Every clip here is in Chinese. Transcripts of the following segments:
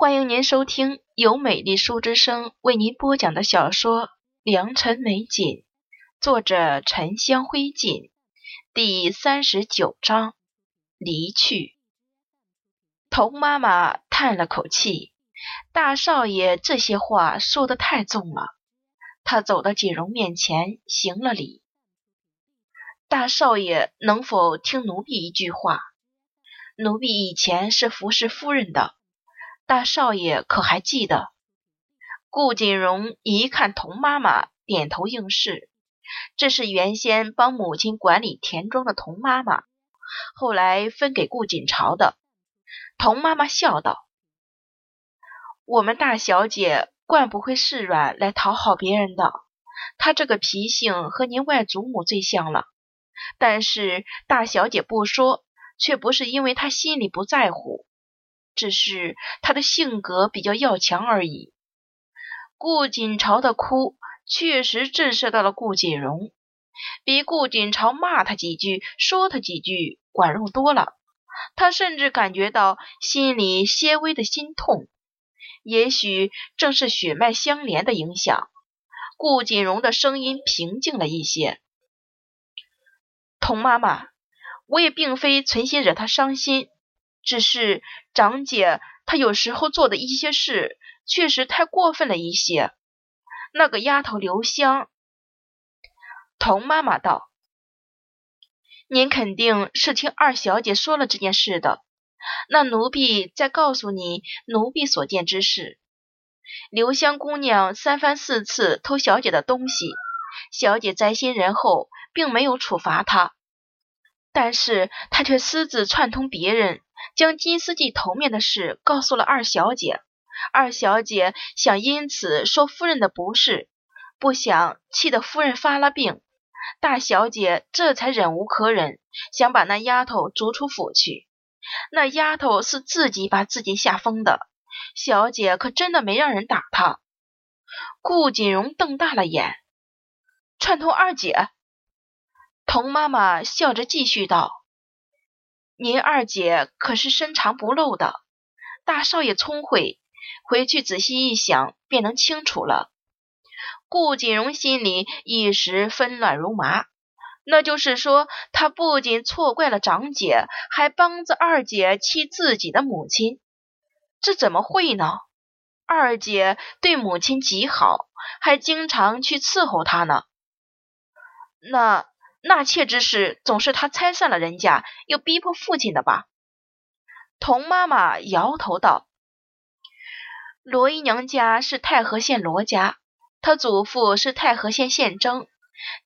欢迎您收听由美丽书之声为您播讲的小说《良辰美景》，作者沉香灰烬，第三十九章离去。童妈妈叹了口气，大少爷这些话说的太重了。他走到锦荣面前，行了礼。大少爷能否听奴婢一句话？奴婢以前是服侍夫人的。大少爷可还记得？顾锦荣一看童妈妈，点头应是。这是原先帮母亲管理田庄的童妈妈，后来分给顾锦朝的。童妈妈笑道：“我们大小姐惯不会示软来讨好别人的，她这个脾性和您外祖母最像了。但是大小姐不说，却不是因为她心里不在乎。”只是他的性格比较要强而已。顾锦朝的哭确实震慑到了顾锦荣，比顾锦朝骂他几句、说他几句管用多了。他甚至感觉到心里些微的心痛。也许正是血脉相连的影响，顾锦荣的声音平静了一些。童妈妈，我也并非存心惹他伤心。只是长姐她有时候做的一些事，确实太过分了一些。那个丫头刘香，童妈妈道：“您肯定是听二小姐说了这件事的。那奴婢再告诉你奴婢所见之事。刘香姑娘三番四次偷小姐的东西，小姐在心仁厚，并没有处罚她，但是她却私自串通别人。”将金丝记头面的事告诉了二小姐，二小姐想因此说夫人的不是，不想气得夫人发了病，大小姐这才忍无可忍，想把那丫头逐出府去。那丫头是自己把自己吓疯的，小姐可真的没让人打她。顾锦荣瞪大了眼，串通二姐。童妈妈笑着继续道。您二姐可是深藏不露的，大少爷聪慧，回去仔细一想，便能清楚了。顾锦荣心里一时纷乱如麻，那就是说，他不仅错怪了长姐，还帮着二姐气自己的母亲，这怎么会呢？二姐对母亲极好，还经常去伺候她呢。那。纳妾之事总是他拆散了人家，又逼迫父亲的吧？童妈妈摇头道：“罗姨娘家是太和县罗家，她祖父是太和县县征。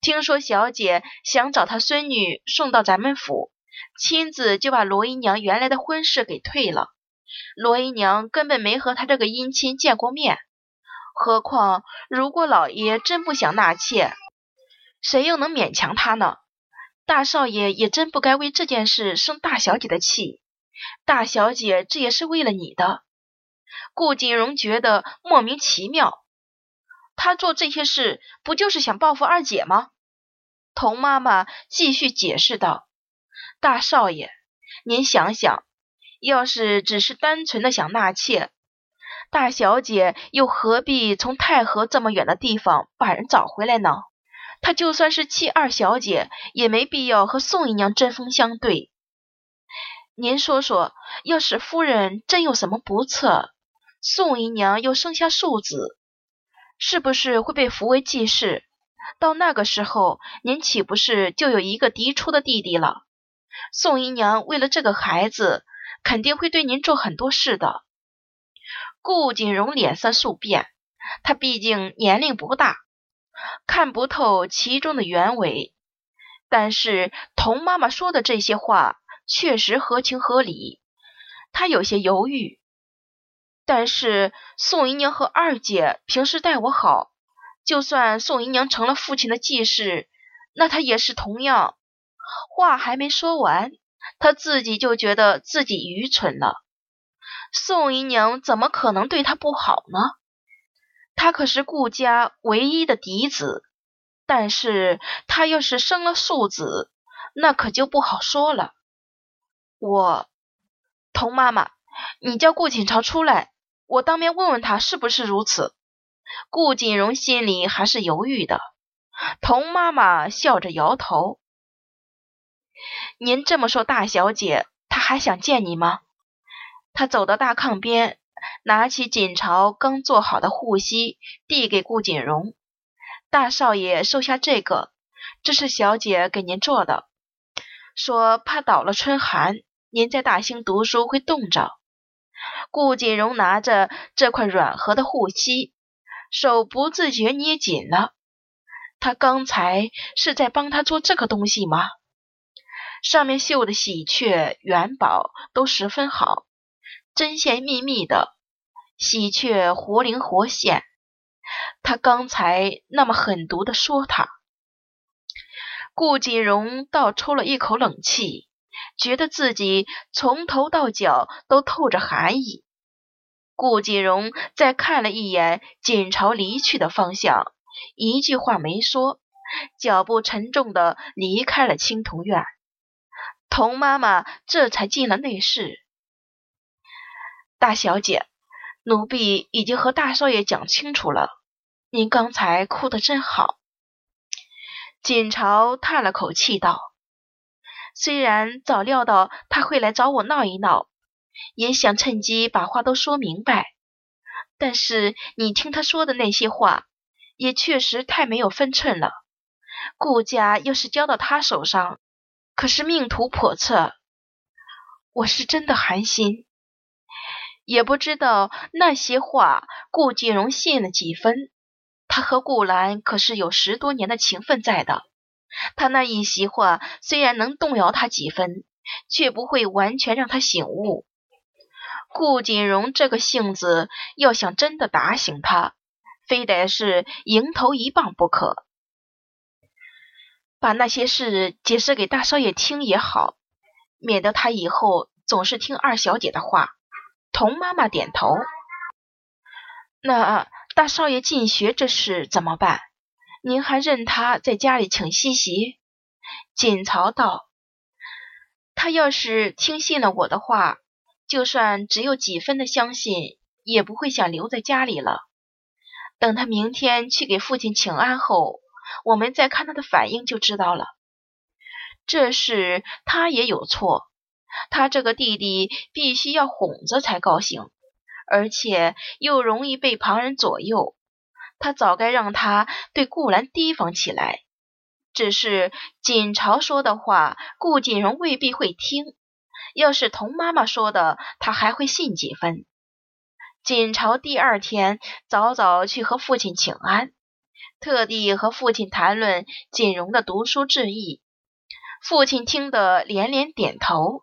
听说小姐想找她孙女送到咱们府，亲自就把罗姨娘原来的婚事给退了。罗姨娘根本没和她这个姻亲见过面。何况，如果老爷真不想纳妾，谁又能勉强他呢？大少爷也真不该为这件事生大小姐的气。大小姐这也是为了你的。顾锦荣觉得莫名其妙，他做这些事不就是想报复二姐吗？童妈妈继续解释道：“大少爷，您想想，要是只是单纯的想纳妾，大小姐又何必从太和这么远的地方把人找回来呢？”他就算是七二小姐，也没必要和宋姨娘针锋相对。您说说，要是夫人真有什么不测，宋姨娘又生下庶子，是不是会被扶为继室？到那个时候，您岂不是就有一个嫡出的弟弟了？宋姨娘为了这个孩子，肯定会对您做很多事的。顾锦荣脸色数变，他毕竟年龄不大。看不透其中的原委，但是童妈妈说的这些话确实合情合理。他有些犹豫，但是宋姨娘和二姐平时待我好，就算宋姨娘成了父亲的继室，那她也是同样。话还没说完，他自己就觉得自己愚蠢了。宋姨娘怎么可能对她不好呢？他可是顾家唯一的嫡子，但是他要是生了庶子，那可就不好说了。我，童妈妈，你叫顾锦朝出来，我当面问问他是不是如此。顾锦荣心里还是犹豫的。童妈妈笑着摇头：“您这么说，大小姐，她还想见你吗？”他走到大炕边，拿起锦朝刚做好的护膝，递给顾锦荣：“大少爷收下这个，这是小姐给您做的，说怕倒了春寒，您在大兴读书会冻着。”顾锦荣拿着这块软和的护膝，手不自觉捏紧了。他刚才是在帮他做这个东西吗？上面绣的喜鹊、元宝都十分好，针线密密的，喜鹊活灵活现。他刚才那么狠毒的说他，顾锦荣倒抽了一口冷气，觉得自己从头到脚都透着寒意。顾锦荣再看了一眼锦朝离去的方向。一句话没说，脚步沉重的离开了青铜院。童妈妈这才进了内室。大小姐，奴婢已经和大少爷讲清楚了。您刚才哭得真好。锦朝叹了口气道：“虽然早料到他会来找我闹一闹，也想趁机把话都说明白，但是你听他说的那些话。”也确实太没有分寸了。顾家要是交到他手上，可是命途叵测。我是真的寒心，也不知道那些话顾锦荣信了几分。他和顾兰可是有十多年的情分在的，他那一席话虽然能动摇他几分，却不会完全让他醒悟。顾锦荣这个性子，要想真的打醒他。非得是迎头一棒不可。把那些事解释给大少爷听也好，免得他以后总是听二小姐的话。童妈妈点头。那大少爷进学这事怎么办？您还任他在家里请西席？锦曹道：“他要是听信了我的话，就算只有几分的相信，也不会想留在家里了。”等他明天去给父亲请安后，我们再看他的反应就知道了。这事他也有错，他这个弟弟必须要哄着才高兴，而且又容易被旁人左右。他早该让他对顾兰提防起来。只是锦朝说的话，顾锦荣未必会听；要是童妈妈说的，他还会信几分。锦朝第二天早早去和父亲请安，特地和父亲谈论锦荣的读书志意。父亲听得连连点头。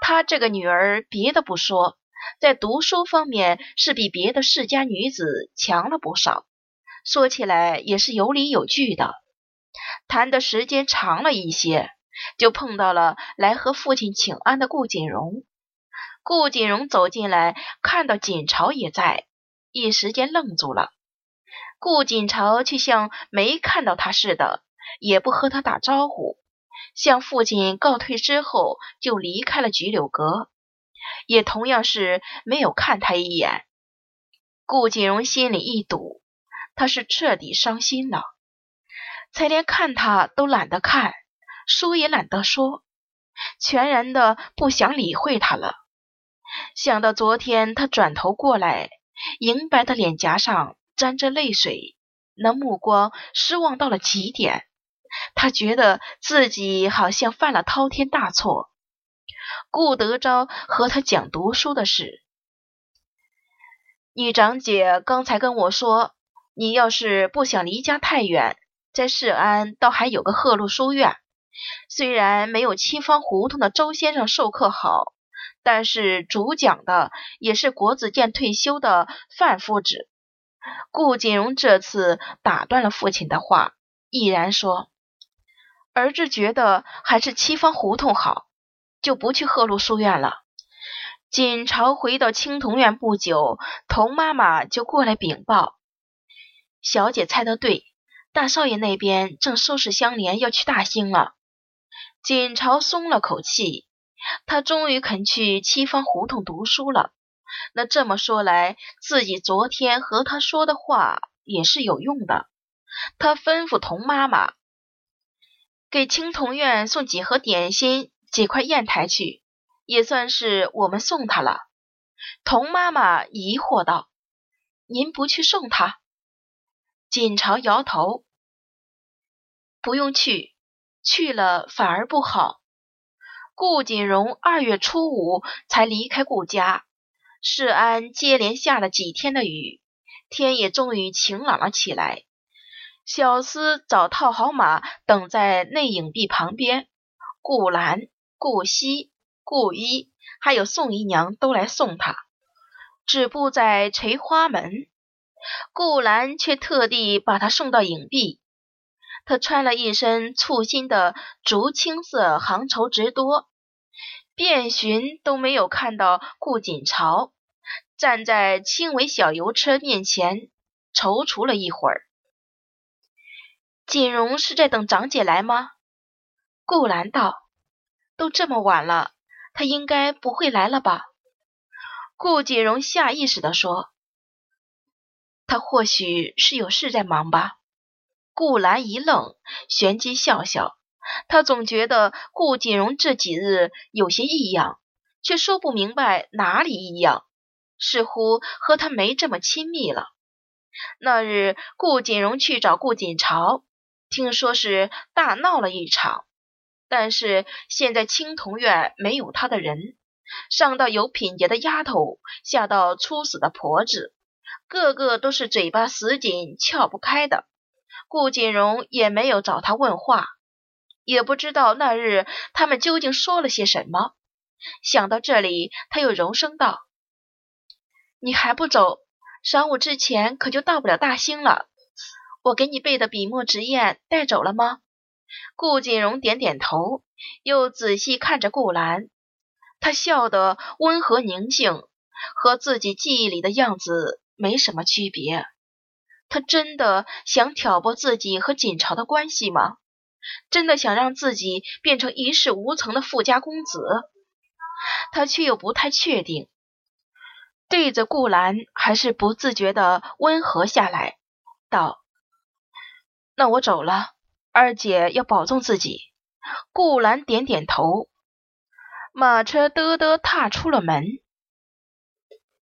他这个女儿，别的不说，在读书方面是比别的世家女子强了不少。说起来也是有理有据的。谈的时间长了一些，就碰到了来和父亲请安的顾锦荣。顾锦荣走进来，看到锦朝也在，一时间愣住了。顾锦朝却像没看到他似的，也不和他打招呼，向父亲告退之后就离开了菊柳阁，也同样是没有看他一眼。顾锦荣心里一堵，他是彻底伤心了，才连看他都懒得看，说也懒得说，全然的不想理会他了。想到昨天，他转头过来，银白的脸颊上沾着泪水，那目光失望到了极点。他觉得自己好像犯了滔天大错。顾德昭和他讲读书的事，女长姐刚才跟我说，你要是不想离家太远，在市安倒还有个鹤鹿书院，虽然没有七方胡同的周先生授课好。但是主讲的也是国子监退休的范夫子。顾锦荣这次打断了父亲的话，毅然说：“儿子觉得还是七方胡同好，就不去鹤鹿书院了。”锦朝回到青铜院不久，童妈妈就过来禀报：“小姐猜得对，大少爷那边正收拾香莲要去大兴了。”锦朝松了口气。他终于肯去七方胡同读书了，那这么说来，自己昨天和他说的话也是有用的。他吩咐童妈妈给青铜院送几盒点心、几块砚台去，也算是我们送他了。童妈妈疑惑道：“您不去送他？”锦朝摇头：“不用去，去了反而不好。”顾锦荣二月初五才离开顾家。世安接连下了几天的雨，天也终于晴朗了起来。小厮早套好马，等在内影壁旁边。顾兰、顾惜、顾一还有宋姨娘都来送他，止步在垂花门。顾兰却特地把他送到影壁。他穿了一身簇新的竹青色行绸直多。遍寻都没有看到顾锦朝，站在轻微小油车面前踌躇了一会儿。锦荣是在等长姐来吗？顾兰道：“都这么晚了，她应该不会来了吧？”顾锦荣下意识地说：“她或许是有事在忙吧。”顾兰一愣，旋即笑笑。他总觉得顾锦荣这几日有些异样，却说不明白哪里异样，似乎和他没这么亲密了。那日顾锦荣去找顾锦朝，听说是大闹了一场，但是现在青铜院没有他的人，上到有品节的丫头，下到粗死的婆子，个个都是嘴巴死紧撬不开的。顾锦荣也没有找他问话。也不知道那日他们究竟说了些什么。想到这里，他又柔声道：“你还不走？晌午之前可就到不了大兴了。我给你备的笔墨纸砚带走了吗？”顾锦荣点点头，又仔细看着顾兰。他笑得温和宁静，和自己记忆里的样子没什么区别。他真的想挑拨自己和锦朝的关系吗？真的想让自己变成一事无成的富家公子，他却又不太确定。对着顾兰，还是不自觉的温和下来，道：“那我走了，二姐要保重自己。”顾兰点点头，马车嘚嘚踏出了门。